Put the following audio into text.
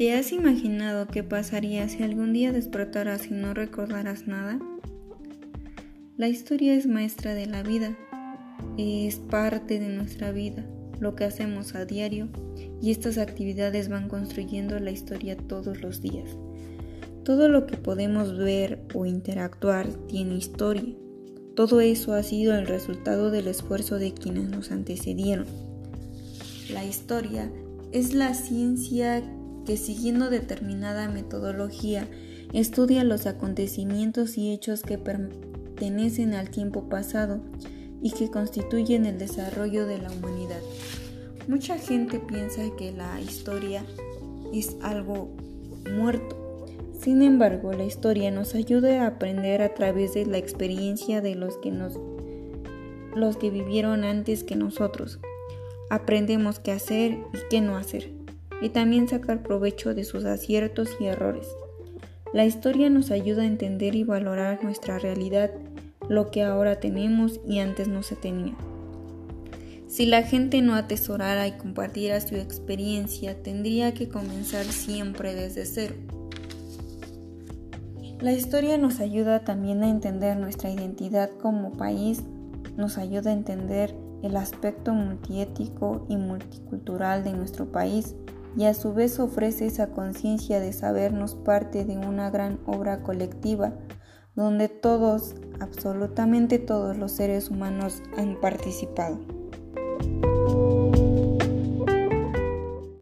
¿Te has imaginado qué pasaría si algún día despertaras y no recordaras nada? La historia es maestra de la vida, es parte de nuestra vida, lo que hacemos a diario y estas actividades van construyendo la historia todos los días. Todo lo que podemos ver o interactuar tiene historia. Todo eso ha sido el resultado del esfuerzo de quienes nos antecedieron. La historia es la ciencia que siguiendo determinada metodología estudia los acontecimientos y hechos que pertenecen al tiempo pasado y que constituyen el desarrollo de la humanidad. Mucha gente piensa que la historia es algo muerto. Sin embargo, la historia nos ayuda a aprender a través de la experiencia de los que nos los que vivieron antes que nosotros. Aprendemos qué hacer y qué no hacer, y también sacar provecho de sus aciertos y errores. La historia nos ayuda a entender y valorar nuestra realidad, lo que ahora tenemos y antes no se tenía. Si la gente no atesorara y compartiera su experiencia, tendría que comenzar siempre desde cero. La historia nos ayuda también a entender nuestra identidad como país, nos ayuda a entender el aspecto multiético y multicultural de nuestro país y a su vez ofrece esa conciencia de sabernos parte de una gran obra colectiva donde todos, absolutamente todos los seres humanos han participado.